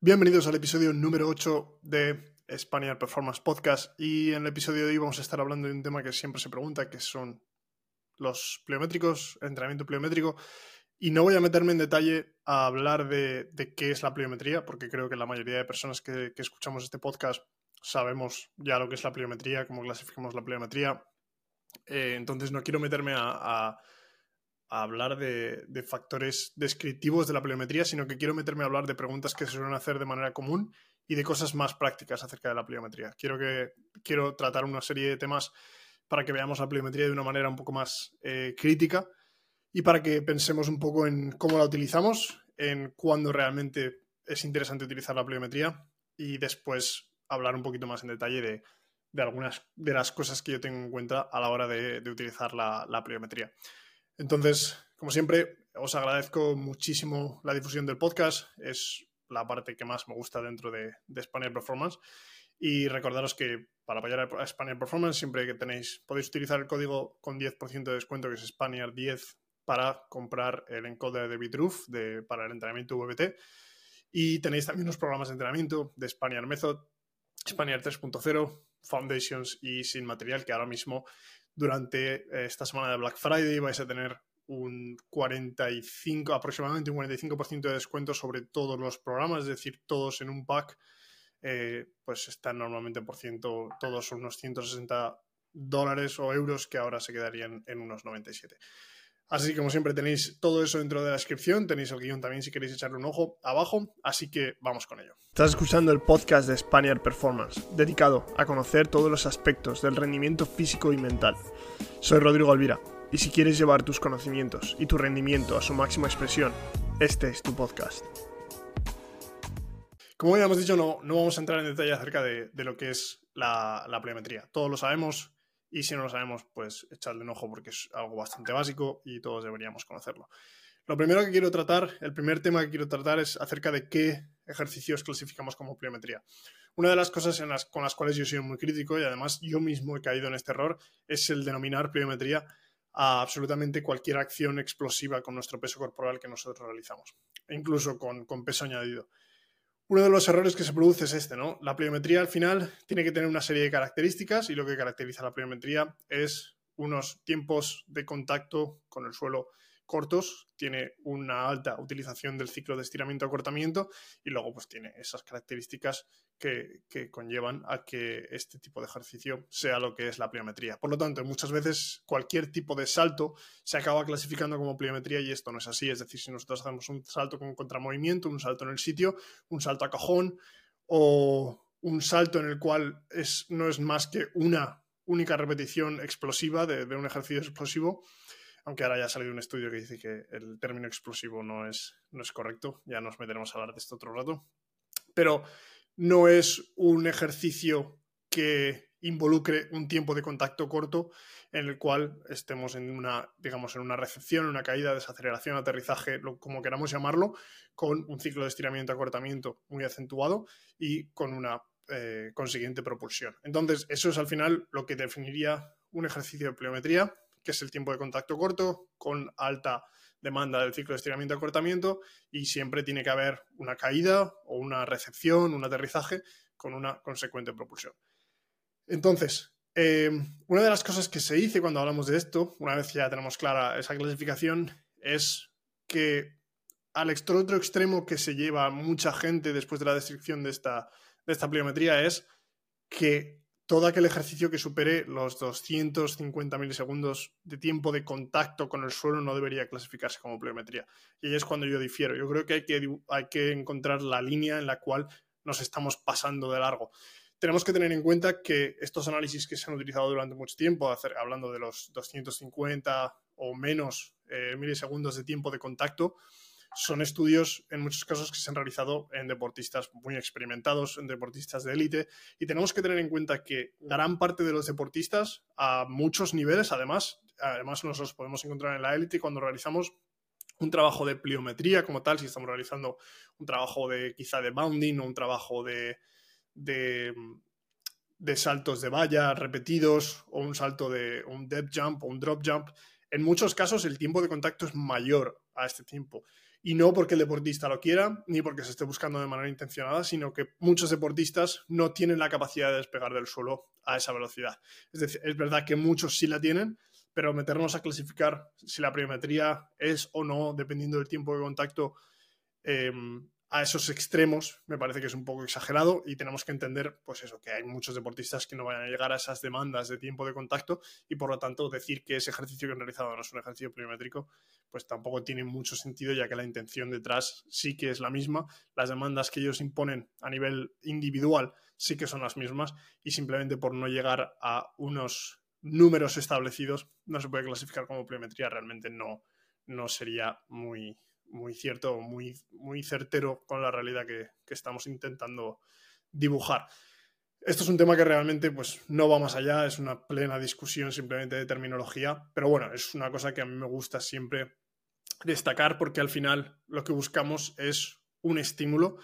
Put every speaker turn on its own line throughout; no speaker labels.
Bienvenidos al episodio número 8 de Spaniard Performance Podcast y en el episodio de hoy vamos a estar hablando de un tema que siempre se pregunta, que son los pliométricos, entrenamiento pliométrico y no voy a meterme en detalle a hablar de, qué es la pliometría, porque creo que la mayoría de personas que, escuchamos este podcast sabemos ya lo que es la pliometría, cómo clasificamos la pliometría. Eh, entonces no quiero meterme a hablar de, factores descriptivos de la pliometría, sino que quiero meterme a hablar de preguntas que se suelen hacer de manera común y de cosas más prácticas acerca de la pliometría. Quiero, que, quiero tratar una serie de temas para que veamos la pliometría de una manera un poco más eh, crítica y para que pensemos un poco en cómo la utilizamos, en cuándo realmente es interesante utilizar la pliometría y después hablar un poquito más en detalle de, algunas de las cosas que yo tengo en cuenta a la hora de, utilizar la, la. Entonces, como siempre, os agradezco muchísimo la difusión del podcast. Es la parte que más me gusta dentro de, de Spaniard Performance. Y recordaros que para apoyar a Spaniard Performance, siempre que tenéis, podéis utilizar el código con 10% de descuento, que es Spaniard10, para comprar el encoder de Bitruf de, para el entrenamiento VBT. Y tenéis también unos programas de entrenamiento de Spaniard Method, Spaniard 3.0, Foundations y Sin Material, que ahora mismo durante eh, esta semana de Black Friday vais a tener un 45, aproximadamente un 45% de descuento sobre todos los programas, es decir, todos en un pack, eh, pues están normalmente por ciento, todos unos 160 dólares o euros que ahora se quedarían en unos 97. Así que como siempre tenéis todo eso dentro de la descripción, tenéis el guion también si queréis echarle un ojo abajo, así que vamos con ello. Estás escuchando el podcast de Spaniard Performance, dedicado a conocer todos los aspectos del rendimiento físico y mental. Soy Rodrigo Alvira, y si quieres llevar tus conocimientos y tu rendimiento a su máxima expresión, este es tu podcast. Como ya hemos dicho, no, no vamos a entrar en detalle acerca de, lo que es la, la pliometría. Todos lo sabemos, y si no lo sabemos, pues echarle un ojo porque es algo bastante básico y todos deberíamos conocerlo. Lo primero que quiero tratar, el primer tema que quiero tratar es acerca de qué ejercicios clasificamos como pliometría. Una de las cosas en las, con las cuales yo soy muy crítico y además yo mismo he caído en este error es el denominar pliometría a absolutamente cualquier acción explosiva con nuestro peso corporal que nosotros realizamos, e incluso con peso añadido. Uno de los errores que se produce es este, ¿no? La pliometría al final tiene que tener una serie de características y lo que caracteriza la pliometría es unos tiempos de contacto con el suelo cortos, tiene una alta utilización del ciclo de estiramiento-acortamiento y luego pues tiene esas características que, conllevan a que este tipo de ejercicio sea lo que es la pliometría. Por lo tanto, muchas veces cualquier tipo de salto se acaba clasificando como pliometría y esto no es así. Es decir, si nosotros hacemos un salto con contramovimiento, un salto en el sitio, un salto a cajón o un salto en el cual es, no es más que una única repetición explosiva de un ejercicio explosivo, aunque ahora ya ha salido un estudio que dice que el término explosivo no es, no es correcto, ya nos meteremos a hablar de esto otro rato, pero no es un ejercicio que involucre un tiempo de contacto corto en el cual estemos en una, digamos, en una recepción, una caída, desaceleración, aterrizaje, como queramos llamarlo, con un ciclo de estiramiento-acortamiento muy acentuado y con una eh, consiguiente propulsión. Entonces, eso es al final lo que definiría un ejercicio de pliometría que es el tiempo de contacto corto, con alta demanda del ciclo de estiramiento-acortamiento y siempre tiene que haber una caída o una recepción, un aterrizaje con una consecuente propulsión. Entonces, eh, una de las cosas que se dice cuando hablamos de esto, una vez ya tenemos clara esa clasificación, es que al otro extremo que se lleva mucha gente después de la descripción de esta, de esta pliometría es que todo aquel ejercicio que supere los 250 milisegundos de tiempo de contacto con el suelo no debería clasificarse como pliometría. Y ahí es cuando yo difiero. Yo creo que hay que, hay que encontrar la línea en la cual nos estamos pasando de largo. Tenemos que tener en cuenta que estos análisis que se han utilizado durante mucho tiempo, hablando de los 250 o menos eh, milisegundos de tiempo de contacto, son estudios en muchos casos que se han realizado en deportistas muy experimentados, en deportistas de élite, y tenemos que tener en cuenta que gran parte de los deportistas, a muchos niveles, además, además nosotros podemos encontrar en la élite cuando realizamos un trabajo de pliometría como tal, si estamos realizando un trabajo de quizá de bounding o un trabajo de, de, de saltos de valla repetidos o un salto de un depth jump o un drop jump, en muchos casos el tiempo de contacto es mayor a este tiempo Y no porque el deportista lo quiera, ni porque se esté buscando de manera intencionada, sino que muchos deportistas no tienen la capacidad de despegar del suelo a esa velocidad. Es decir, es verdad que muchos sí la tienen, pero meternos a clasificar si la pliometría es o no, dependiendo del tiempo de contacto, em, a esos extremos me parece que es un poco exagerado y tenemos que entender, pues eso, que hay muchos deportistas que no vayan a llegar a esas demandas de tiempo de contacto y por lo tanto decir que ese ejercicio que han realizado no es un ejercicio pliométrico, pues tampoco tiene mucho sentido ya que la intención detrás sí que es la misma, las demandas que ellos imponen a nivel individual sí que son las mismas y simplemente por no llegar a unos números establecidos no se puede clasificar como pliometría, realmente no, no sería muy, muy cierto, muy, muy certero con la realidad que, estamos intentando dibujar. Esto es un tema que realmente pues, no va más allá, es una plena discusión simplemente de terminología, pero bueno, es una cosa que a mí me gusta siempre destacar porque al final lo que buscamos es un estímulo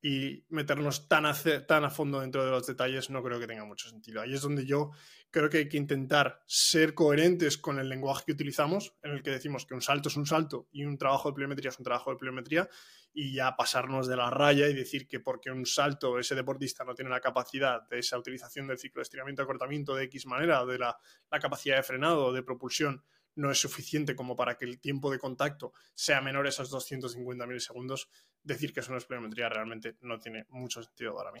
y meternos tan a, tan a fondo dentro de los detalles no creo que tenga mucho sentido. Ahí es donde yo creo que hay que intentar ser coherentes con el lenguaje que utilizamos, en el que decimos que un salto es un salto y un trabajo de pliometría es un trabajo de pliometría, y ya pasarnos de la raya y decir que porque un salto ese deportista no tiene la capacidad de esa utilización del ciclo de estiramiento-acortamiento de X manera, o de la, la capacidad de frenado o de propulsión, no es suficiente como para que el tiempo de contacto sea menor a esos 250 milisegundos, decir que eso no es pliometría realmente no tiene mucho sentido para mí.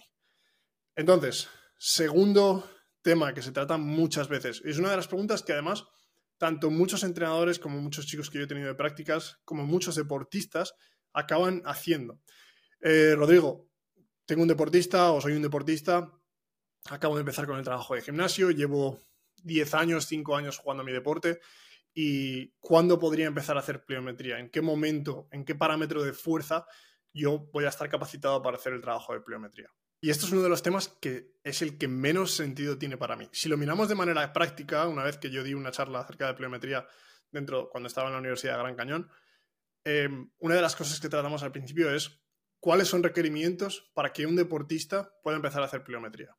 Entonces, segundo tema que se trata muchas veces, es una de las preguntas que además tanto muchos entrenadores como muchos chicos que yo he tenido de prácticas, como muchos deportistas, acaban haciendo. Eh, Rodrigo, tengo un deportista o soy un deportista, acabo de empezar con el trabajo de gimnasio, llevo 10 años, 5 años jugando a mi deporte y cuándo podría empezar a hacer pliometría, en qué momento, en qué parámetro de fuerza yo voy a estar capacitado para hacer el trabajo de pliometría. Y esto es uno de los temas que es el que menos sentido tiene para mí. Si lo miramos de manera práctica, una vez que yo di una charla acerca de pliometría dentro, cuando estaba en la Universidad de Gran Cañón, em, una de las cosas que tratamos al principio es cuáles son requerimientos para que un deportista pueda empezar a hacer pliometría.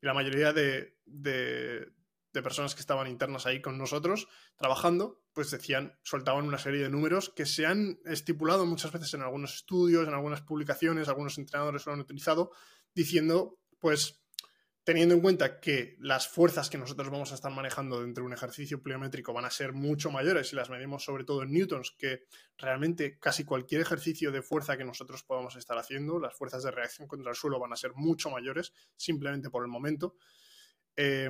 Y la mayoría de, de personas que estaban internas ahí con nosotros trabajando, pues decían, soltaban una serie de números que se han estipulado muchas veces en algunos estudios, en algunas publicaciones, algunos entrenadores lo han utilizado, diciendo, pues teniendo en cuenta que las fuerzas que nosotros vamos a estar manejando dentro de un ejercicio pliométrico van a ser mucho mayores y las medimos sobre todo en newtons, que realmente casi cualquier ejercicio de fuerza que nosotros podamos estar haciendo, las fuerzas de reacción contra el suelo van a ser mucho mayores, simplemente por el momento. Eh,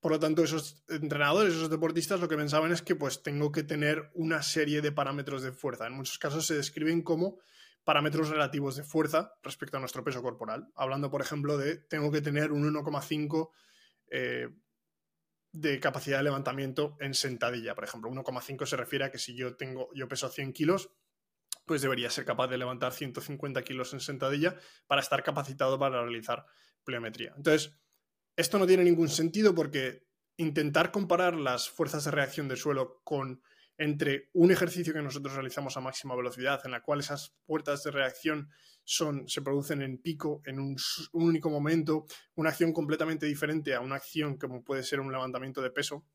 por lo tanto, esos entrenadores, esos deportistas, lo que pensaban es que pues tengo que tener una serie de parámetros de fuerza. En muchos casos se describen como parámetros relativos de fuerza respecto a nuestro peso corporal. Hablando, por ejemplo, de tengo que tener un 1,5 eh, de capacidad de levantamiento en sentadilla. Por ejemplo, 1,5 se refiere a que si yo tengo, yo peso 100 kilos, pues debería ser capaz de levantar 150 kilos en sentadilla para estar capacitado para realizar pliometría. Entonces, esto no tiene ningún sentido porque intentar comparar las fuerzas de reacción del suelo con entre un ejercicio que nosotros realizamos a máxima velocidad, en la cual esas fuerzas de reacción son, se producen en pico, en un, único momento, una acción completamente diferente a una acción como puede ser un levantamiento de peso,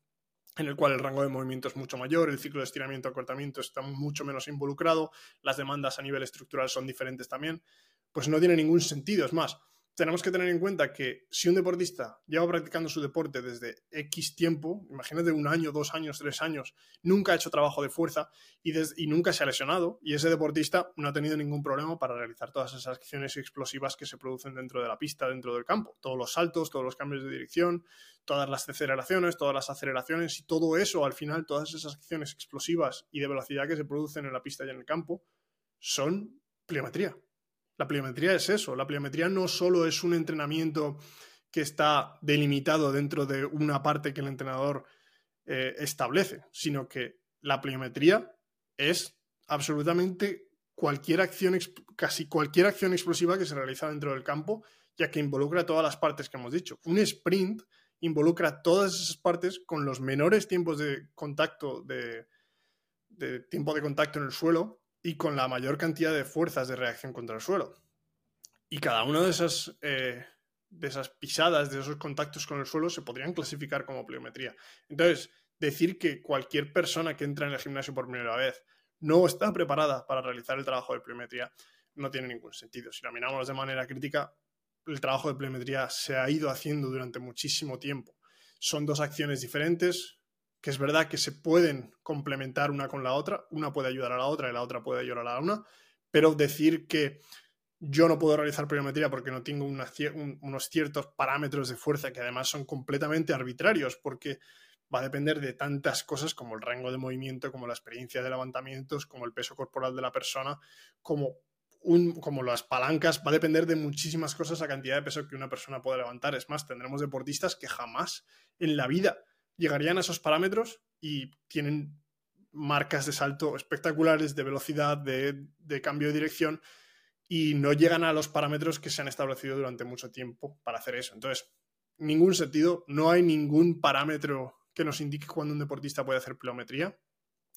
en el cual el rango de movimiento es mucho mayor, el ciclo de estiramiento-acortamiento está mucho menos involucrado, las demandas a nivel estructural son diferentes también, pues no tiene ningún sentido. Es más, tenemos que tener en cuenta que si un deportista lleva practicando su deporte desde X tiempo, imagínate un año, dos años, tres años, nunca ha hecho trabajo de fuerza y, nunca se ha lesionado, y ese deportista no ha tenido ningún problema para realizar todas esas acciones explosivas que se producen dentro de la pista, dentro del campo. Todos los saltos, todos los cambios de dirección, todas las deceleraciones, todas las aceleraciones y todo eso, al final, todas esas acciones explosivas y de velocidad que se producen en la pista y en el campo, son pliometría. La pliometría es eso. La pliometría no solo es un entrenamiento que está delimitado dentro de una parte que el entrenador eh, establece, sino que la pliometría es absolutamente cualquier acción, casi cualquier acción explosiva que se realiza dentro del campo, ya que involucra todas las partes que hemos dicho. Un sprint involucra todas esas partes con los menores tiempos de contacto, de tiempo de contacto en el suelo y con la mayor cantidad de fuerzas de reacción contra el suelo. Y cada una de esas, eh, de esas pisadas, de esos contactos con el suelo, se podrían clasificar como pliometría. Entonces, decir que cualquier persona que entra en el gimnasio por primera vez no está preparada para realizar el trabajo de pliometría, no tiene ningún sentido. Si lo miramos de manera crítica, el trabajo de pliometría se ha ido haciendo durante muchísimo tiempo. Son dos acciones diferentes, que es verdad que se pueden complementar una con la otra, una puede ayudar a la otra y la otra puede ayudar a la una, pero decir que yo no puedo realizar pliometría porque no tengo unos ciertos parámetros de fuerza que además son completamente arbitrarios, porque va a depender de tantas cosas como el rango de movimiento, como la experiencia de levantamientos, como el peso corporal de la persona, como, las palancas, va a depender de muchísimas cosas la cantidad de peso que una persona puede levantar. Es más, tendremos deportistas que jamás en la vida llegarían a esos parámetros y tienen marcas de salto espectaculares, de velocidad, de, cambio de dirección, y no llegan a los parámetros que se han establecido durante mucho tiempo para hacer eso. Entonces, ningún sentido, no hay ningún parámetro que nos indique cuando un deportista puede hacer pliometría.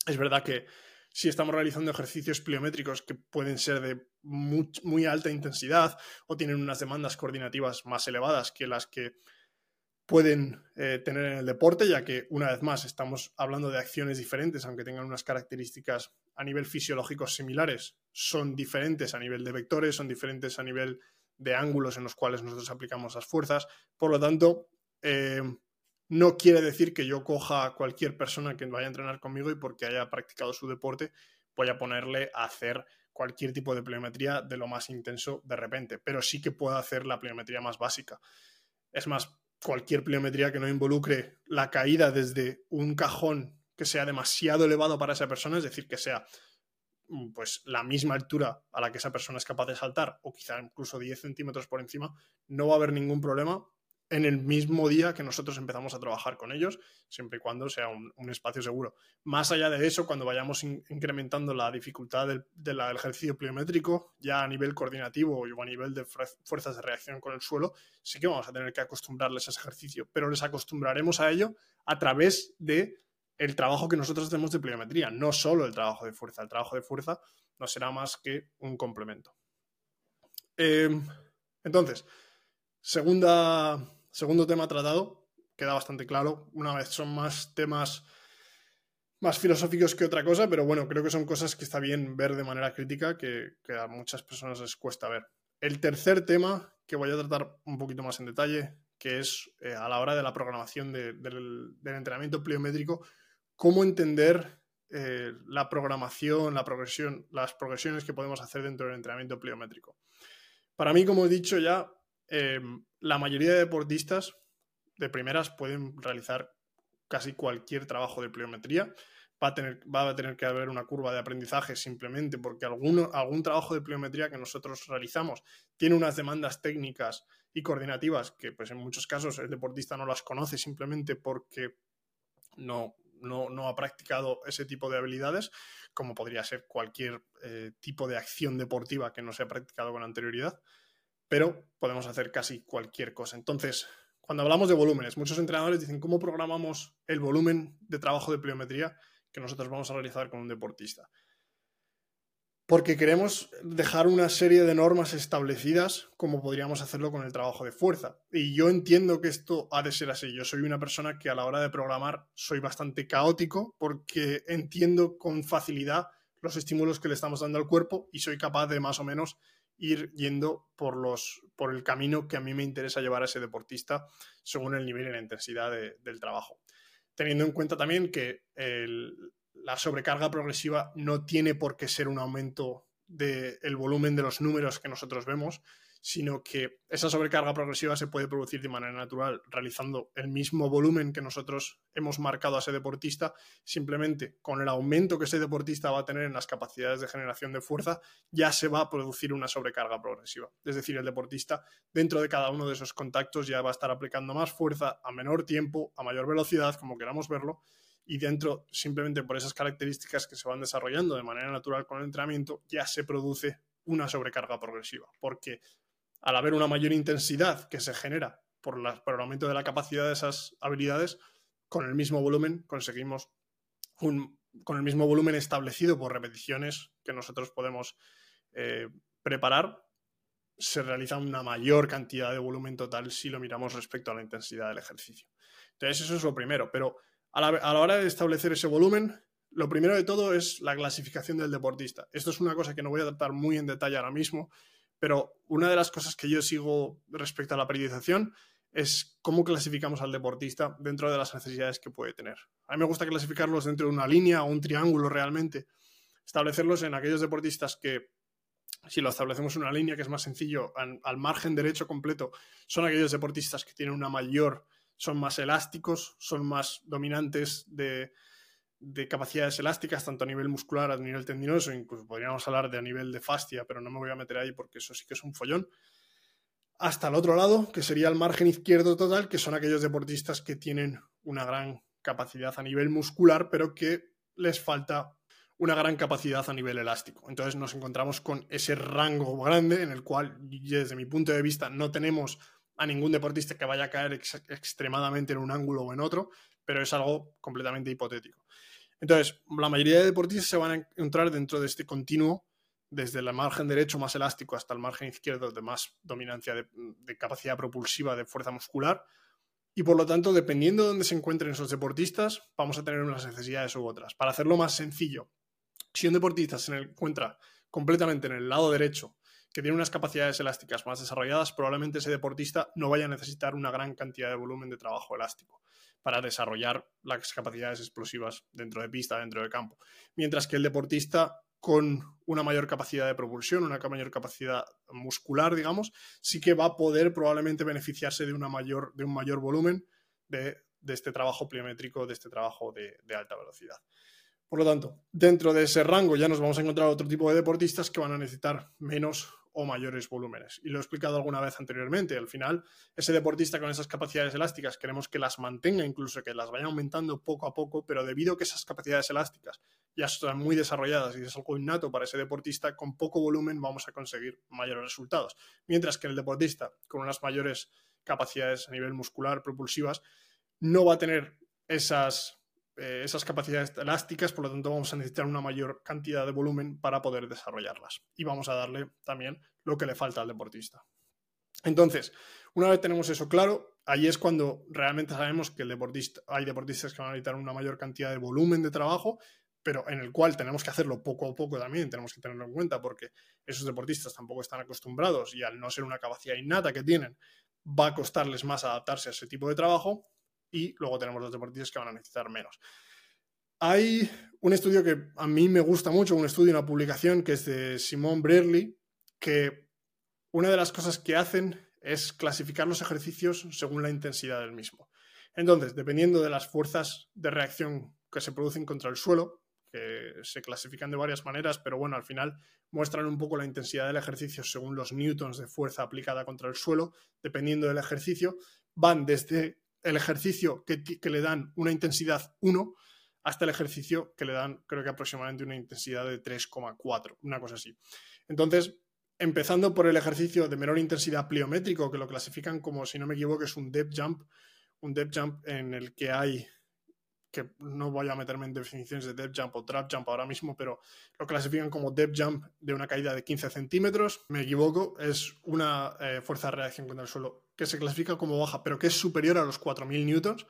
Es verdad que si estamos realizando ejercicios pliométricos que pueden ser de muy, alta intensidad o tienen unas demandas coordinativas más elevadas que las que pueden eh, tener en el deporte, ya que una vez más estamos hablando de acciones diferentes, aunque tengan unas características a nivel fisiológico similares, son diferentes a nivel de vectores, son diferentes a nivel de ángulos en los cuales nosotros aplicamos las fuerzas. Por lo tanto, eh, no quiere decir que yo coja a cualquier persona que vaya a entrenar conmigo y porque haya practicado su deporte voy a ponerle a hacer cualquier tipo de pliometría de lo más intenso de repente, pero sí que puedo hacer la pliometría más básica. Es más, cualquier pliometría que no involucre la caída desde un cajón que sea demasiado elevado para esa persona, es decir, que sea mm, pues la misma altura a la que esa persona es capaz de saltar o quizá incluso 10 centímetros por encima, no va a haber ningún problema en el mismo día que nosotros empezamos a trabajar con ellos, siempre y cuando sea un, espacio seguro. Más allá de eso, cuando vayamos incrementando la dificultad del, ejercicio pliométrico, ya a nivel coordinativo o a nivel de fuerzas de reacción con el suelo, sí que vamos a tener que acostumbrarles a ese ejercicio, pero les acostumbraremos a ello a través de el trabajo que nosotros hacemos de pliometría, no solo el trabajo de fuerza. El trabajo de fuerza no será más que un complemento. Em, entonces, segunda Segundo tema tratado, queda bastante claro. Una vez son más temas más filosóficos que otra cosa, pero bueno, creo que son cosas que está bien ver de manera crítica, que, a muchas personas les cuesta ver. El tercer tema, que voy a tratar un poquito más en detalle, que es eh, a la hora de la programación del, entrenamiento pliométrico, cómo entender eh, la programación, la progresión, las progresiones que podemos hacer dentro del entrenamiento pliométrico. Para mí, como he dicho ya, Em, la mayoría de deportistas de primeras pueden realizar casi cualquier trabajo de pliometría. Va a, tener, que haber una curva de aprendizaje simplemente porque algún trabajo de pliometría que nosotros realizamos tiene unas demandas técnicas y coordinativas que pues en muchos casos el deportista no las conoce simplemente porque no, no, ha practicado ese tipo de habilidades, como podría ser cualquier eh, tipo de acción deportiva que no se ha practicado con anterioridad pero podemos hacer casi cualquier cosa. Entonces, cuando hablamos de volúmenes, muchos entrenadores dicen, ¿cómo programamos el volumen de trabajo de pliometría que nosotros vamos a realizar con un deportista? Porque queremos dejar una serie de normas establecidas como podríamos hacerlo con el trabajo de fuerza. Y yo entiendo que esto ha de ser así. Yo soy una persona que a la hora de programar soy bastante caótico porque entiendo con facilidad los estímulos que le estamos dando al cuerpo y soy capaz de más o menos ir yendo por, los, por el camino que a mí me interesa llevar a ese deportista según el nivel y la intensidad del trabajo. Teniendo en cuenta también que la sobrecarga progresiva no tiene por qué ser un aumento del volumen de los números que nosotros vemos, sino que esa sobrecarga progresiva se puede producir de manera natural realizando el mismo volumen que nosotros hemos marcado a ese deportista, simplemente con el aumento que ese deportista va a tener en las capacidades de generación de fuerza, ya se va a producir una sobrecarga progresiva. Es decir, el deportista dentro de cada uno de esos contactos ya va a estar aplicando más fuerza a menor tiempo, a mayor velocidad, como queramos verlo, y dentro, simplemente por esas características que se van desarrollando de manera natural con el entrenamiento, ya se produce una sobrecarga progresiva, porque al haber una mayor intensidad que se genera por, el aumento de la capacidad de esas habilidades, con el mismo volumen conseguimos con el mismo volumen establecido por repeticiones que nosotros podemos eh, preparar, se realiza una mayor cantidad de volumen total si lo miramos respecto a la intensidad del ejercicio. Entonces, eso es lo primero, pero a la, hora de establecer ese volumen, Lo primero de todo es la clasificación del deportista. Esto es una cosa que no voy a tratar muy en detalle ahora mismo, pero una de las cosas que yo sigo respecto a la periodización es cómo clasificamos al deportista dentro de las necesidades que puede tener. A mí me gusta clasificarlos dentro de una línea o un triángulo realmente, establecerlos en aquellos deportistas que, si lo establecemos en una línea que es más sencillo, al, margen derecho completo, son aquellos deportistas que tienen una mayor, son más elásticos, son más dominantes de, de capacidades elásticas, tanto a nivel muscular, a nivel tendinoso, incluso podríamos hablar de a nivel de fascia, pero no me voy a meter ahí porque eso sí que es un follón hasta el otro lado, que sería el margen izquierdo total, que son aquellos deportistas que tienen una gran capacidad a nivel muscular, pero que les falta una gran capacidad a nivel elástico. Entonces nos encontramos con ese rango grande en el cual, desde mi punto de vista, no tenemos a ningún deportista que vaya a caer extremadamente en un ángulo o en otro, pero es algo completamente hipotético. Entonces, la mayoría de deportistas se van a encontrar dentro de este continuo desde el margen derecho más elástico hasta el margen izquierdo de más dominancia de, capacidad propulsiva de fuerza muscular. Y por lo tanto, dependiendo de dónde se encuentren esos deportistas, vamos a tener unas necesidades u otras. Para hacerlo más sencillo, si un deportista se encuentra completamente en el lado derecho, que tiene unas capacidades elásticas más desarrolladas, probablemente ese deportista no vaya a necesitar una gran cantidad de volumen de trabajo elástico para desarrollar las capacidades explosivas dentro de pista, dentro de campo. Mientras que el deportista con una mayor capacidad de propulsión, una mayor capacidad muscular, digamos, sí que va a poder probablemente beneficiarse de, una mayor, de un mayor volumen de, este trabajo pliométrico, de este trabajo de, de alta velocidad. Por lo tanto, dentro de ese rango ya nos vamos a encontrar otro tipo de deportistas que van a necesitar menos o mayores volúmenes. Y lo he explicado alguna vez anteriormente. Al final, ese deportista con esas capacidades elásticas queremos que las mantenga, incluso que las vaya aumentando poco a poco, pero debido a que esas capacidades elásticas ya están muy desarrolladas y es algo innato para ese deportista, con poco volumen vamos a conseguir mayores resultados. Mientras que el deportista con unas mayores capacidades a nivel muscular, propulsivas, no va a tener esas eh, esas capacidades elásticas, por lo tanto vamos a necesitar una mayor cantidad de volumen para poder desarrollarlas. Y vamos a darle también lo que le falta al deportista. Entonces, una vez tenemos eso claro, ahí es cuando realmente sabemos que el deportista, hay deportistas que van a necesitar una mayor cantidad de volumen de trabajo, pero en el cual tenemos que hacerlo poco a poco también, tenemos que tenerlo en cuenta porque esos deportistas tampoco están acostumbrados y al no ser una capacidad innata que tienen, va a costarles más adaptarse a ese tipo de trabajo y luego tenemos los deportistas que van a necesitar menos. Hay un estudio que a mí me gusta mucho, un estudio, una publicación que es de Simon Brearley, que una de las cosas que hacen es clasificar los ejercicios según la intensidad del mismo. Entonces, dependiendo de las fuerzas de reacción que se producen contra el suelo, que se clasifican de varias maneras, pero bueno, al final muestran un poco la intensidad del ejercicio según los newtons de fuerza aplicada contra el suelo, dependiendo del ejercicio, van desde el ejercicio que, le dan una intensidad 1 hasta el ejercicio que le dan, creo que aproximadamente una intensidad de 3,4, una cosa así. Entonces, empezando por el ejercicio de menor intensidad pliométrico, que lo clasifican como, si no me equivoco, es un depth jump, un depth jump en el que hay que no voy a meterme en definiciones de depth jump o trap jump ahora mismo, pero lo clasifican como depth jump de una caída de 15 centímetros. Me equivoco, es una eh, fuerza de reacción contra el suelo que se clasifica como baja, pero que es superior a los 4.000 newtons.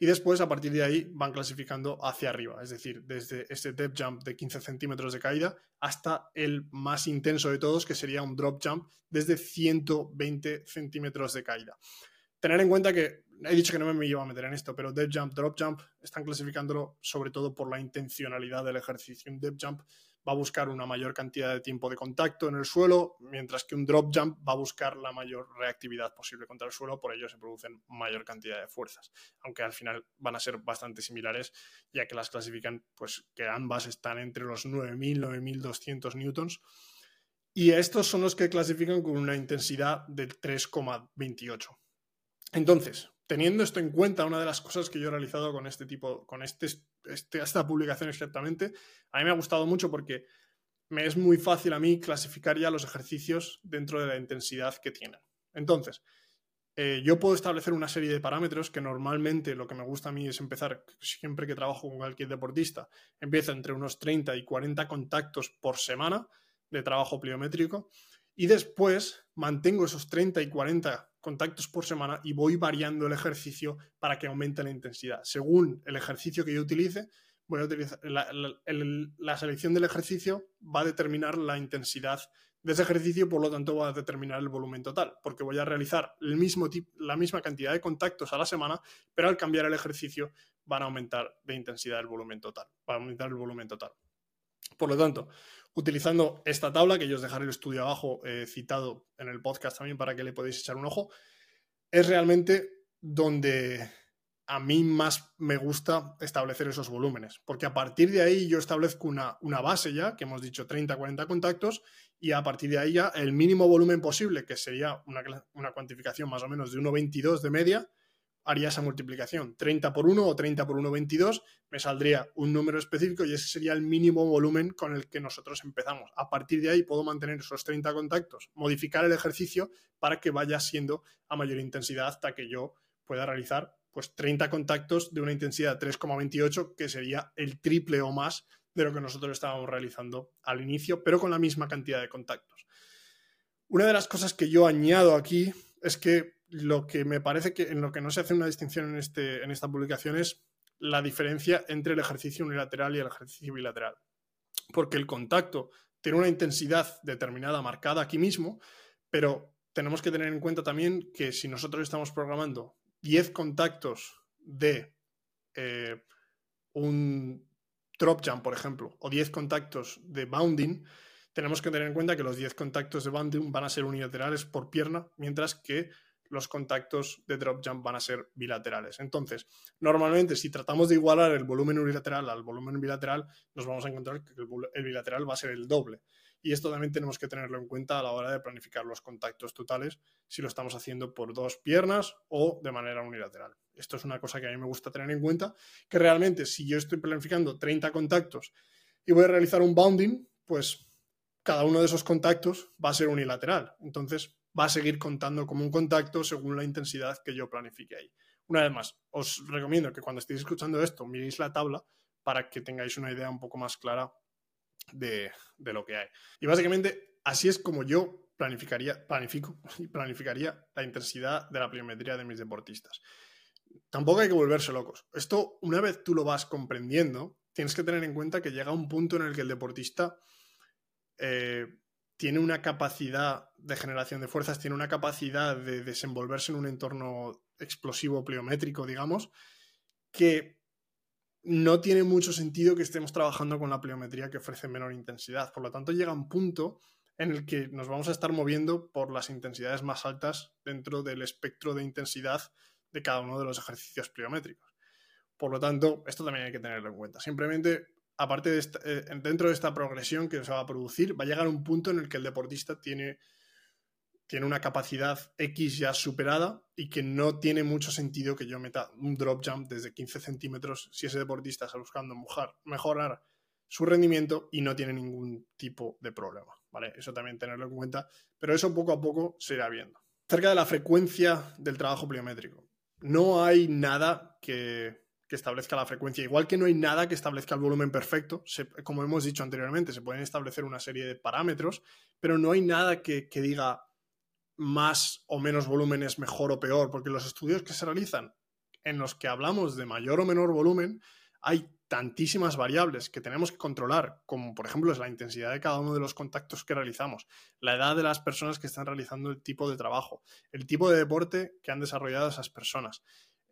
Y después, a partir de ahí, van clasificando hacia arriba, es decir, desde este depth jump de 15 centímetros de caída hasta el más intenso de todos, que sería un drop jump desde 120 centímetros de caída. Tener en cuenta que he dicho que no me iba a meter en esto, pero depth jump, drop jump, están clasificándolo sobre todo por la intencionalidad del ejercicio. Un depth jump va a buscar una mayor cantidad de tiempo de contacto en el suelo, mientras que un drop jump va a buscar la mayor reactividad posible contra el suelo, por ello se producen mayor cantidad de fuerzas, aunque al final van a ser bastante similares, ya que las clasifican, pues que ambas están entre los 9.000, 9.200 newtons. Y estos son los que clasifican con una intensidad del 3,28. Entonces, teniendo esto en cuenta, una de las cosas que yo he realizado con este tipo, con este, este, esta publicación exactamente, a mí me ha gustado mucho porque me es muy fácil a mí clasificar ya los ejercicios dentro de la intensidad que tienen. Entonces, eh, yo puedo establecer una serie de parámetros que normalmente lo que me gusta a mí es empezar, siempre que trabajo con cualquier deportista, empiezo entre unos 30 y 40 contactos por semana de trabajo pliométrico y después mantengo esos 30 y 40 contactos por semana y voy variando el ejercicio para que aumente la intensidad. Según el ejercicio que yo utilice, voy a utilizar la, selección del ejercicio va a determinar la intensidad de ese ejercicio, por lo tanto va a determinar el volumen total, porque voy a realizar el mismo la misma cantidad de contactos a la semana, pero al cambiar el ejercicio van a aumentar de intensidad el volumen total, va a aumentar el volumen total. Por lo tanto, utilizando esta tabla, que yo os dejaré el estudio abajo eh, citado en el podcast también para que le podáis echar un ojo, es realmente donde a mí más me gusta establecer esos volúmenes, porque a partir de ahí yo establezco una, una base ya, que hemos dicho 30, 40 contactos, y a partir de ahí ya el mínimo volumen posible, que sería una, una cuantificación más o menos de 1,22 de media, haría esa multiplicación. 30 por 1 o 30 por 1, 22, me saldría un número específico y ese sería el mínimo volumen con el que nosotros empezamos. A partir de ahí puedo mantener esos 30 contactos, modificar el ejercicio para que vaya siendo a mayor intensidad hasta que yo pueda realizar pues 30 contactos de una intensidad 3,28, que sería el triple o más de lo que nosotros estábamos realizando al inicio, pero con la misma cantidad de contactos. Una de las cosas que yo añado aquí es que lo que me parece que en lo que no se hace una distinción en, este, en esta publicación es la diferencia entre el ejercicio unilateral y el ejercicio bilateral. Porque el contacto tiene una intensidad determinada marcada aquí mismo, pero tenemos que tener en cuenta también que si nosotros estamos programando 10 contactos de eh, un drop jump, por ejemplo, o 10 contactos de bounding, tenemos que tener en cuenta que los 10 contactos de bounding van a ser unilaterales por pierna, mientras que los contactos de drop jump van a ser bilaterales. Entonces, normalmente si tratamos de igualar el volumen unilateral al volumen bilateral, nos vamos a encontrar que el, bilateral va a ser el doble. Y esto también tenemos que tenerlo en cuenta a la hora de planificar los contactos totales, si lo estamos haciendo por dos piernas o de manera unilateral. Esto es una cosa que a mí me gusta tener en cuenta, que realmente si yo estoy planificando 30 contactos y voy a realizar un bounding, pues cada uno de esos contactos va a ser unilateral. Entonces, va a seguir contando como un contacto según la intensidad que yo planifique ahí. Una vez más, os recomiendo que cuando estéis escuchando esto miréis la tabla para que tengáis una idea un poco más clara de, lo que hay. Y básicamente así es como yo planificaría, planifico y planificaría la intensidad de la pliometría de mis deportistas. Tampoco hay que volverse locos. Esto, una vez tú lo vas comprendiendo, tienes que tener en cuenta que llega un punto en el que el deportista eh, tiene una capacidad de generación de fuerzas, tiene una capacidad de desenvolverse en un entorno explosivo pliométrico, digamos, que no tiene mucho sentido que estemos trabajando con la pliometría que ofrece menor intensidad. Por lo tanto, llega un punto en el que nos vamos a estar moviendo por las intensidades más altas dentro del espectro de intensidad de cada uno de los ejercicios pliométricos. Por lo tanto, esto también hay que tenerlo en cuenta. Simplemente aparte de eh, dentro de esta progresión que se va a producir, va a llegar un punto en el que el deportista tiene, tiene una capacidad X ya superada y que no tiene mucho sentido que yo meta un drop jump desde 15 centímetros si ese deportista está buscando mejorar su rendimiento y no tiene ningún tipo de problema. ¿vale? Eso también tenerlo en cuenta, pero eso poco a poco se irá viendo. Acerca de la frecuencia del trabajo pliométrico. No hay nada que que establezca la frecuencia. Igual que no hay nada que establezca el volumen perfecto, como hemos dicho anteriormente, se pueden establecer una serie de parámetros, pero no hay nada que, diga más o menos volumen es mejor o peor, porque los estudios que se realizan en los que hablamos de mayor o menor volumen, hay tantísimas variables que tenemos que controlar, como por ejemplo es la intensidad de cada uno de los contactos que realizamos, la edad de las personas que están realizando el tipo de trabajo, el tipo de deporte que han desarrollado esas personas,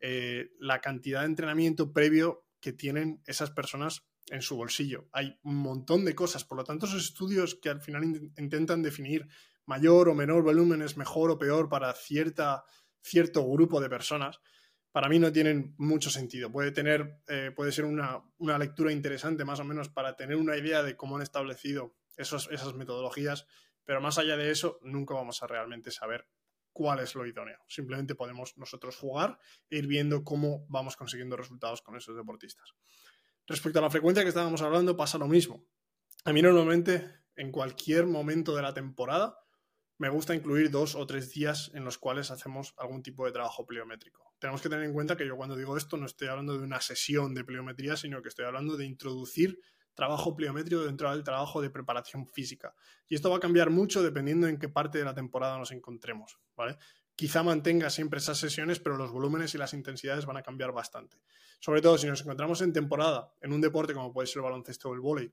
eh, la cantidad de entrenamiento previo que tienen esas personas en su bolsillo. Hay un montón de cosas, por lo tanto esos estudios que al final intentan definir mayor o menor volumen es mejor o peor para cierta, cierto grupo de personas, para mí no tienen mucho sentido. Puede, tener, eh, puede ser una, lectura interesante más o menos para tener una idea de cómo han establecido esos, esas metodologías, pero más allá de eso nunca vamos a realmente saber cuál es lo idóneo. Simplemente podemos nosotros jugar e ir viendo cómo vamos consiguiendo resultados con esos deportistas. Respecto a la frecuencia que estábamos hablando, pasa lo mismo. A mí normalmente, en cualquier momento de la temporada, me gusta incluir dos o tres días en los cuales hacemos algún tipo de trabajo pliométrico. Tenemos que tener en cuenta que yo cuando digo esto no estoy hablando de una sesión de pliometría, sino que estoy hablando de introducir trabajo pliométrico dentro del trabajo de preparación física. Y esto va a cambiar mucho dependiendo en qué parte de la temporada nos encontremos, ¿vale? Quizá mantenga siempre esas sesiones, pero los volúmenes y las intensidades van a cambiar bastante. Sobre todo si nos encontramos en temporada, en un deporte como puede ser el baloncesto o el vóley,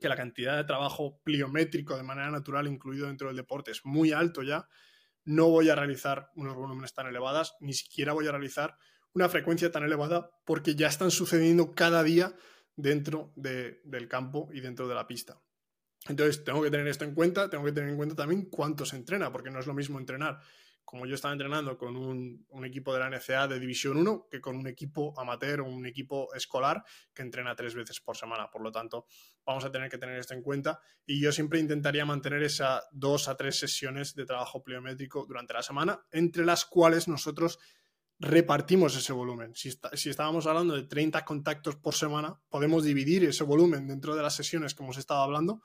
que la cantidad de trabajo pliométrico de manera natural incluido dentro del deporte es muy alto ya, no voy a realizar unos volúmenes tan elevados, ni siquiera voy a realizar una frecuencia tan elevada porque ya están sucediendo cada día dentro del campo y dentro de la pista. Entonces, tengo que tener esto en cuenta, tengo que tener en cuenta también cuánto se entrena, porque no es lo mismo entrenar, como yo estaba entrenando con un, equipo de la NCA de División 1, que con un equipo amateur o un equipo escolar que entrena tres veces por semana. Por lo tanto, vamos a tener que tener esto en cuenta. Y yo siempre intentaría mantener esas dos a tres sesiones de trabajo pliométrico durante la semana, entre las cuales nosotros repartimos ese volumen. Si, estábamos hablando de 30 contactos por semana, podemos dividir ese volumen dentro de las sesiones que hemos estado hablando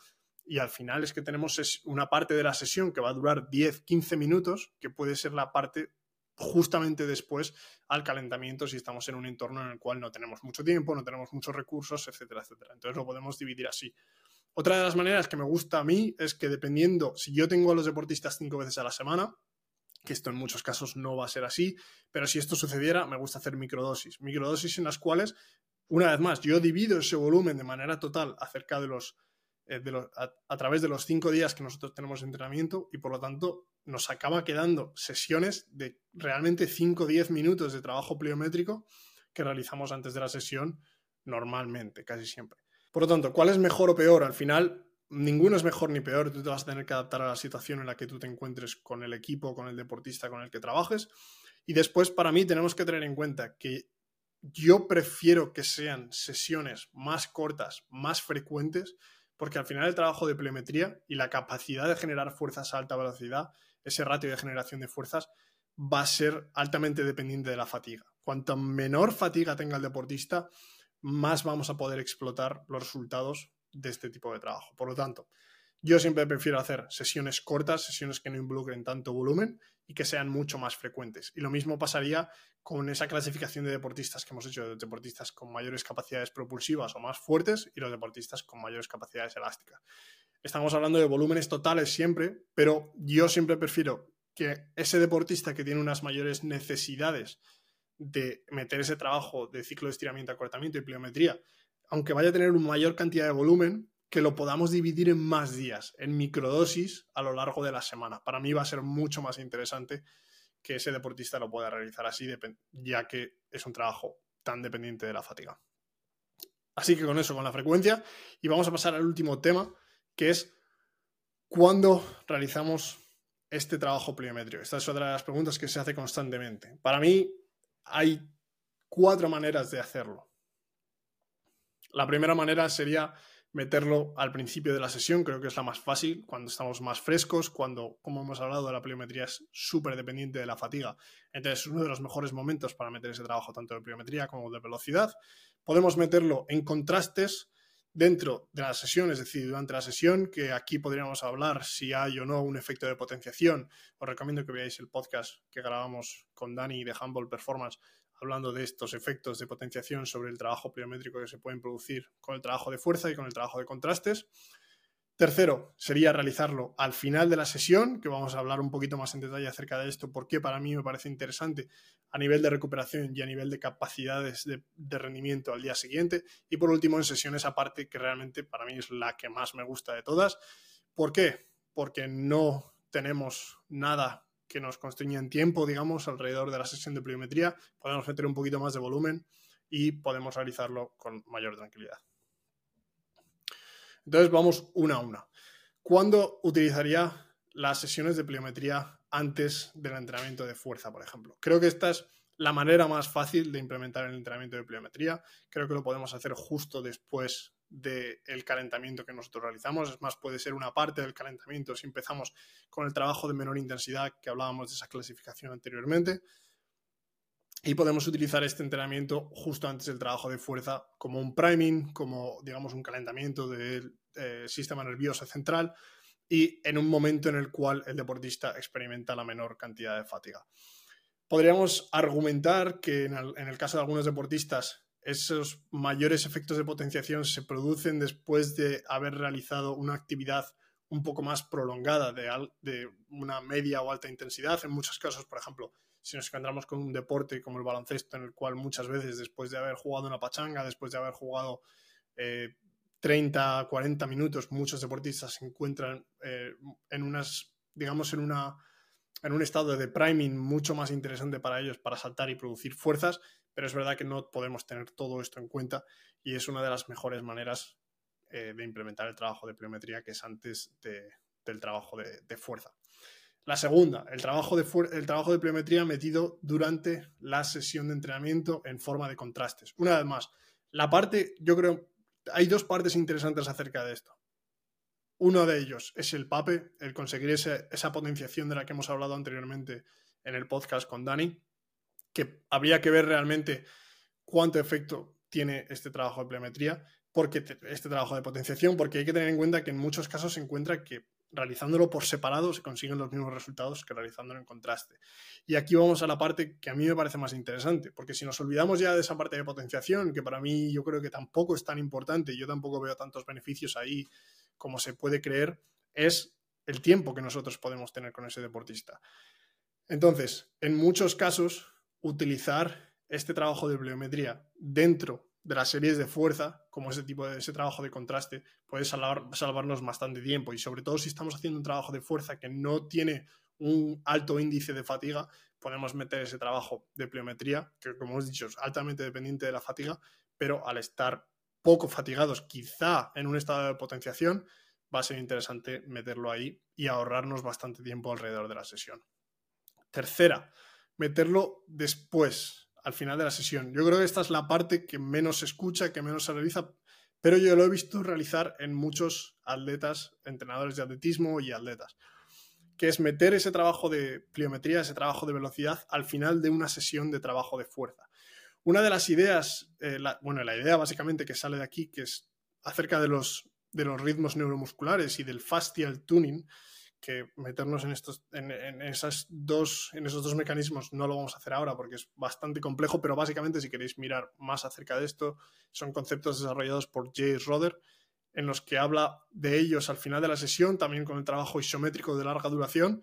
y al final es que tenemos una parte de la sesión que va a durar 10, 15 minutos, que puede ser la parte justamente después al calentamiento si estamos en un entorno en el cual no tenemos mucho tiempo, no tenemos muchos recursos, etcétera, etcétera. Entonces lo podemos dividir así. Otra de las maneras que me gusta a mí es que dependiendo, si yo tengo a los deportistas cinco veces a la semana, que esto en muchos casos no va a ser así, pero si esto sucediera, me gusta hacer microdosis. Microdosis en las cuales, una vez más, yo divido ese volumen de manera total acerca de los, eh, a, través de los cinco días que nosotros tenemos de entrenamiento y por lo tanto nos acaba quedando sesiones de realmente 5 o 10 minutos de trabajo pliométrico que realizamos antes de la sesión normalmente, casi siempre. Por lo tanto, ¿cuál es mejor o peor? Al final ninguno es mejor ni peor, tú te vas a tener que adaptar a la situación en la que tú te encuentres con el equipo, con el deportista con el que trabajes. Y después, para mí, tenemos que tener en cuenta que yo prefiero que sean sesiones más cortas, más frecuentes, porque al final el trabajo de pliometría y la capacidad de generar fuerzas a alta velocidad, ese ratio de generación de fuerzas, va a ser altamente dependiente de la fatiga. Cuanto menor fatiga tenga el deportista, más vamos a poder explotar los resultados de este tipo de trabajo. Por lo tanto, yo siempre prefiero hacer sesiones cortas, sesiones que no involucren tanto volumen y que sean mucho más frecuentes. Y lo mismo pasaría con esa clasificación de deportistas que hemos hecho, de deportistas con mayores capacidades propulsivas o más fuertes y los deportistas con mayores capacidades elásticas. Estamos hablando de volúmenes totales siempre, pero yo siempre prefiero que ese deportista que tiene unas mayores necesidades de meter ese trabajo de ciclo de estiramiento, acortamiento y pliometría aunque vaya a tener una mayor cantidad de volumen, que lo podamos dividir en más días, en microdosis a lo largo de la semana. Para mí va a ser mucho más interesante que ese deportista lo pueda realizar así, ya que es un trabajo tan dependiente de la fatiga. Así que con eso, con la frecuencia, y vamos a pasar al último tema, que es cuándo realizamos este trabajo pliométrico. Esta es otra de las preguntas que se hace constantemente. Para mí hay cuatro maneras de hacerlo. La primera manera sería meterlo al principio de la sesión, creo que es la más fácil, cuando estamos más frescos, cuando, como hemos hablado, la pliometría es súper dependiente de la fatiga. Entonces, es uno de los mejores momentos para meter ese trabajo tanto de pliometría como de velocidad. Podemos meterlo en contrastes dentro de la sesión, es decir, durante la sesión, que aquí podríamos hablar si hay o no un efecto de potenciación. Os recomiendo que veáis el podcast que grabamos con Dani de Humble Performance hablando de estos efectos de potenciación sobre el trabajo pliométrico que se pueden producir con el trabajo de fuerza y con el trabajo de contrastes. Tercero, sería realizarlo al final de la sesión, que vamos a hablar un poquito más en detalle acerca de esto, porque para mí me parece interesante a nivel de recuperación y a nivel de capacidades de, de, rendimiento al día siguiente. Y por último, en sesiones aparte, que realmente para mí es la que más me gusta de todas. ¿Por qué? Porque no tenemos nada que nos constriña en tiempo, digamos, alrededor de la sesión de pliometría, podemos meter un poquito más de volumen y podemos realizarlo con mayor tranquilidad. Entonces vamos una a una. ¿Cuándo utilizaría las sesiones de pliometría antes del entrenamiento de fuerza, por ejemplo? Creo que esta es la manera más fácil de implementar el entrenamiento de pliometría. Creo que lo podemos hacer justo después del calentamiento que nosotros realizamos. Es más, puede ser una parte del calentamiento si empezamos con el trabajo de menor intensidad que hablábamos de esa clasificación anteriormente. Y podemos utilizar este entrenamiento justo antes del trabajo de fuerza como un priming, como digamos un calentamiento del eh, sistema nervioso central y en un momento en el cual el deportista experimenta la menor cantidad de fatiga. Podríamos argumentar que en el caso de algunos deportistas esos mayores efectos de potenciación se producen después de haber realizado una actividad un poco más prolongada de, de, una media o alta intensidad. En muchos casos, por ejemplo, si nos encontramos con un deporte como el baloncesto, en el cual muchas veces después de haber jugado una pachanga, después de haber jugado eh, 30, 40 minutos, muchos deportistas se encuentran eh, en unas, digamos, en una en un estado de priming mucho más interesante para ellos para saltar y producir fuerzas, pero es verdad que no podemos tener todo esto en cuenta y es una de las mejores maneras eh, de implementar el trabajo de pliometría que es antes del trabajo de, fuerza. La segunda, el trabajo, de el trabajo de pliometría metido durante la sesión de entrenamiento en forma de contrastes. Una vez más, la parte, yo creo, hay dos partes interesantes acerca de esto. Uno de ellos es el PAPE, el conseguir esa potenciación de la que hemos hablado anteriormente en el podcast con Dani, que habría que ver realmente cuánto efecto tiene este trabajo de pleometría, porque este trabajo de potenciación, porque hay que tener en cuenta que en muchos casos se encuentra que realizándolo por separado se consiguen los mismos resultados que realizándolo en contraste. Y aquí vamos a la parte que a mí me parece más interesante, porque si nos olvidamos ya de esa parte de potenciación, que para mí yo creo que tampoco es tan importante, yo tampoco veo tantos beneficios ahí como se puede creer, es el tiempo que nosotros podemos tener con ese deportista. Entonces, en muchos casos, utilizar este trabajo de bibliometría dentro de las series de fuerza, como ese tipo de ese trabajo de contraste, puede salvarnos bastante tiempo. Y sobre todo si estamos haciendo un trabajo de fuerza que no tiene un alto índice de fatiga, podemos meter ese trabajo de pliometría, que como hemos dicho es altamente dependiente de la fatiga, pero al estar poco fatigados, quizá en un estado de potenciación, va a ser interesante meterlo ahí y ahorrarnos bastante tiempo alrededor de la sesión. Tercera, meterlo después, al final de la sesión. Yo creo que esta es la parte que menos se escucha, que menos se realiza, pero yo lo he visto realizar en muchos atletas, entrenadores de atletismo y atletas, que es meter ese trabajo de pliometría, ese trabajo de velocidad al final de una sesión de trabajo de fuerza. Una de las ideas, eh, bueno, la idea básicamente que sale de aquí, que es acerca de los, de los ritmos neuromusculares y del facial tuning, que meternos en, estos, en, esas dos, en esos dos mecanismos no lo vamos a hacer ahora porque es bastante complejo, pero básicamente si queréis mirar más acerca de esto, son conceptos desarrollados por Jay Roder, en los que habla de ellos al final de la sesión, también con el trabajo isométrico de larga duración,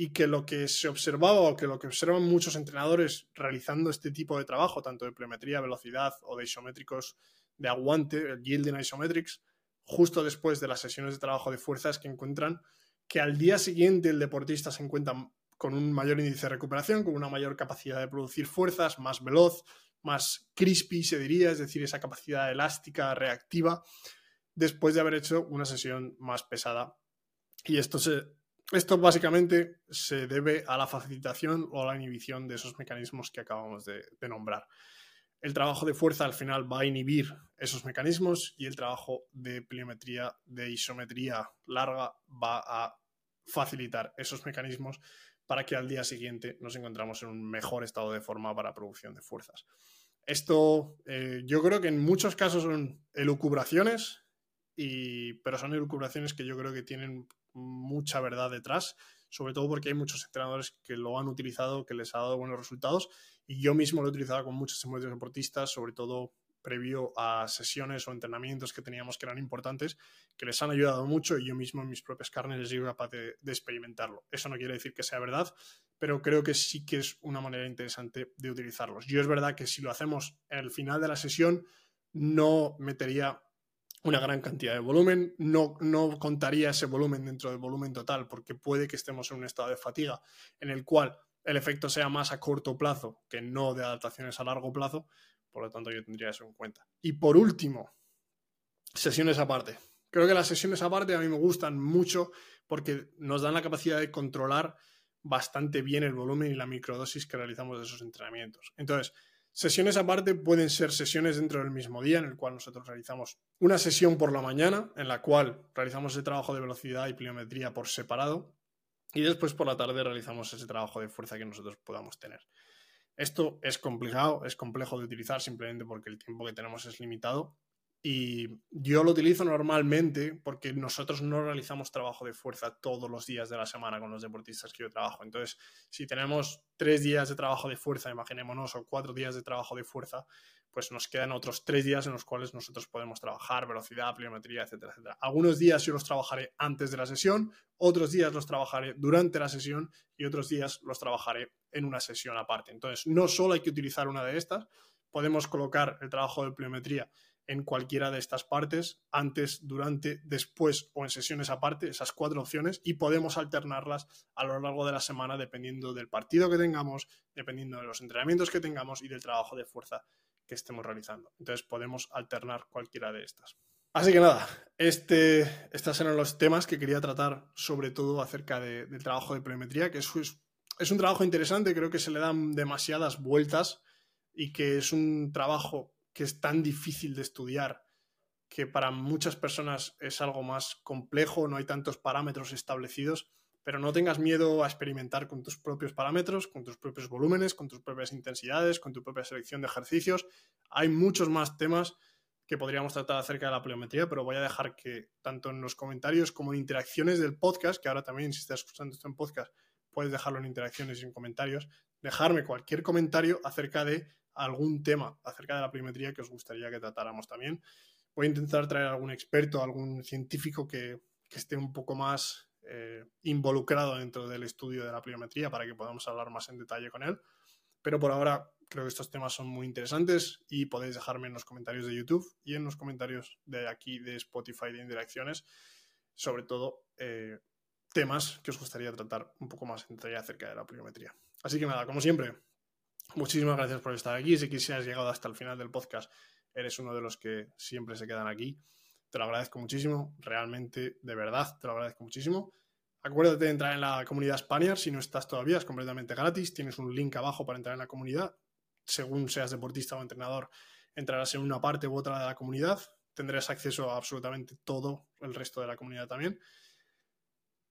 y que lo que se observaba o que lo que observan muchos entrenadores realizando este tipo de trabajo, tanto de pliometría, velocidad o de isométricos de aguante, el yielding isometrics, justo después de las sesiones de trabajo de fuerzas que encuentran que al día siguiente el deportista se encuentra con un mayor índice de recuperación, con una mayor capacidad de producir fuerzas, más veloz, más crispy, se diría, es decir, esa capacidad elástica, reactiva, después de haber hecho una sesión más pesada. Y esto se esto básicamente se debe a la facilitación o a la inhibición de esos mecanismos que acabamos de, nombrar. El trabajo de fuerza al final va a inhibir esos mecanismos y el trabajo de pliometría, de isometría larga, va a facilitar esos mecanismos para que al día siguiente nos encontramos en un mejor estado de forma para producción de fuerzas. Esto eh, yo creo que en muchos casos son elucubraciones, y, pero son elucubraciones que yo creo que tienen mucha verdad detrás, sobre todo porque hay muchos entrenadores que lo han utilizado, que les ha dado buenos resultados y yo mismo lo he utilizado con muchos deportistas, sobre todo previo a sesiones o entrenamientos que teníamos que eran importantes, que les han ayudado mucho y yo mismo en mis propias carnes he sido capaz de, de, experimentarlo. Eso no quiere decir que sea verdad, pero creo que sí que es una manera interesante de utilizarlos. Yo es verdad que si lo hacemos el final de la sesión, no metería una gran cantidad de volumen. No, no contaría ese volumen dentro del volumen total porque puede que estemos en un estado de fatiga en el cual el efecto sea más a corto plazo que no de adaptaciones a largo plazo. Por lo tanto, yo tendría eso en cuenta. Y por último, sesiones aparte. Creo que las sesiones aparte a mí me gustan mucho porque nos dan la capacidad de controlar bastante bien el volumen y la microdosis que realizamos de esos entrenamientos. Entonces, Sesiones aparte pueden ser sesiones dentro del mismo día en el cual nosotros realizamos una sesión por la mañana en la cual realizamos ese trabajo de velocidad y pliometría por separado y después por la tarde realizamos ese trabajo de fuerza que nosotros podamos tener. Esto es complicado, es complejo de utilizar simplemente porque el tiempo que tenemos es limitado Y yo lo utilizo normalmente porque nosotros no realizamos trabajo de fuerza todos los días de la semana con los deportistas que yo trabajo. Entonces, si tenemos tres días de trabajo de fuerza, imaginémonos, o cuatro días de trabajo de fuerza, pues nos quedan otros tres días en los cuales nosotros podemos trabajar velocidad, pliometría, etcétera, etcétera. Algunos días yo los trabajaré antes de la sesión, otros días los trabajaré durante la sesión y otros días los trabajaré en una sesión aparte. Entonces, no solo hay que utilizar una de estas, podemos colocar el trabajo de pliometría en cualquiera de estas partes, antes, durante, después o en sesiones aparte, esas cuatro opciones, y podemos alternarlas a lo largo de la semana dependiendo del partido que tengamos, dependiendo de los entrenamientos que tengamos y del trabajo de fuerza que estemos realizando. Entonces podemos alternar cualquiera de estas. Así que nada, este, estos eran los temas que quería tratar, sobre todo acerca del trabajo de pliometría, que es, es un trabajo interesante, creo que se le dan demasiadas vueltas y que es un trabajo que es tan difícil de estudiar que para muchas personas es algo más complejo, no hay tantos parámetros establecidos, pero no tengas miedo a experimentar con tus propios parámetros, con tus propios volúmenes, con tus propias intensidades, con tu propia selección de ejercicios. Hay muchos más temas que podríamos tratar acerca de la pliometría, pero voy a dejar que tanto en los comentarios como en interacciones del podcast, que ahora también si estás escuchando esto en podcast, puedes dejarlo en interacciones y en comentarios, dejarme cualquier comentario acerca de algún tema acerca de la pliometría que os gustaría que tratáramos también. Voy a intentar traer algún experto, algún científico que, esté un poco más eh, involucrado dentro del estudio de la pliometría para que podamos hablar más en detalle con él. Pero por ahora creo que estos temas son muy interesantes y podéis dejarme en los comentarios de YouTube y en los comentarios de aquí de Spotify de Interacciones, sobre todo eh, temas que os gustaría tratar un poco más en detalle acerca de la pliometría. Así que nada, como siempre, Muchísimas gracias por estar aquí. Si has llegado hasta el final del podcast, eres uno de los que siempre se quedan aquí. Te lo agradezco muchísimo, realmente, de verdad, te lo agradezco muchísimo. Acuérdate de entrar en la comunidad Spaniard si no estás todavía, es completamente gratis. Tienes un link abajo para entrar en la comunidad. Según seas deportista o entrenador, entrarás en una parte u otra de la comunidad. Tendrás acceso a absolutamente todo el resto de la comunidad también.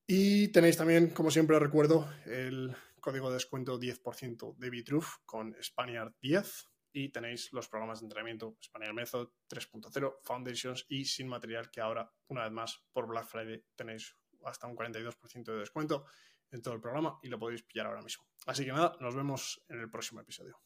Y tenéis también, como siempre recuerdo, el código de descuento 10% de Bitruf con Spaniard 10 y tenéis los programas de entrenamiento Spaniard Method 3.0, Foundations y sin material que ahora, una vez más, por Black Friday tenéis hasta un 42% de descuento en todo el programa y lo podéis pillar ahora mismo. Así que nada, nos vemos en el próximo episodio.